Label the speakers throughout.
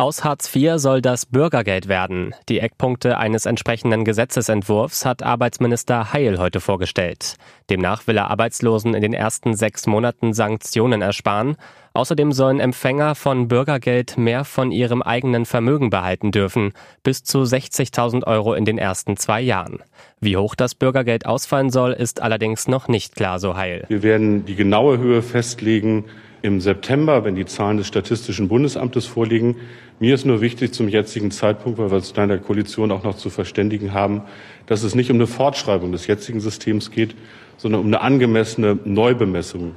Speaker 1: Aus Hartz IV soll das Bürgergeld werden. Die Eckpunkte eines entsprechenden Gesetzesentwurfs hat Arbeitsminister Heil heute vorgestellt. Demnach will er Arbeitslosen in den ersten sechs Monaten Sanktionen ersparen. Außerdem sollen Empfänger von Bürgergeld mehr von ihrem eigenen Vermögen behalten dürfen, bis zu 60.000 Euro in den ersten zwei Jahren. Wie hoch das Bürgergeld ausfallen soll, ist allerdings noch nicht klar, so Heil.
Speaker 2: Wir werden die genaue Höhe festlegen im September, wenn die Zahlen des Statistischen Bundesamtes vorliegen. Mir ist nur wichtig zum jetzigen Zeitpunkt, weil wir uns in der Koalition auch noch zu verständigen haben, dass es nicht um eine Fortschreibung des jetzigen Systems geht, sondern um eine angemessene Neubemessung.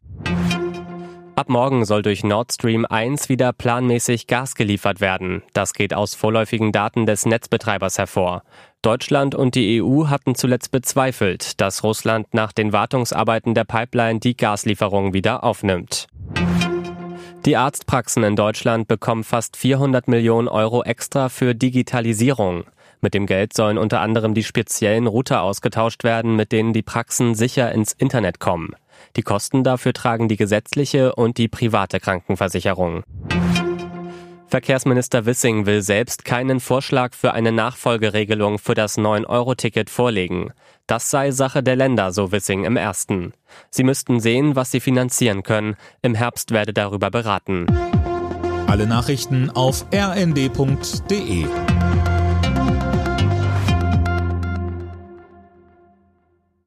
Speaker 1: Ab morgen soll durch Nord Stream 1 wieder planmäßig Gas geliefert werden. Das geht aus vorläufigen Daten des Netzbetreibers hervor. Deutschland und die EU hatten zuletzt bezweifelt, dass Russland nach den Wartungsarbeiten der Pipeline die Gaslieferungen wieder aufnimmt. Die Arztpraxen in Deutschland bekommen fast 400 Millionen Euro extra für Digitalisierung. Mit dem Geld sollen unter anderem die speziellen Router ausgetauscht werden, mit denen die Praxen sicher ins Internet kommen. Die Kosten dafür tragen die gesetzliche und die private Krankenversicherung. Verkehrsminister Wissing will selbst keinen Vorschlag für eine Nachfolgeregelung für das 9-Euro-Ticket vorlegen. Das sei Sache der Länder, so Wissing im ersten. Sie müssten sehen, was sie finanzieren können. Im Herbst werde darüber beraten.
Speaker 3: Alle Nachrichten auf rnd.de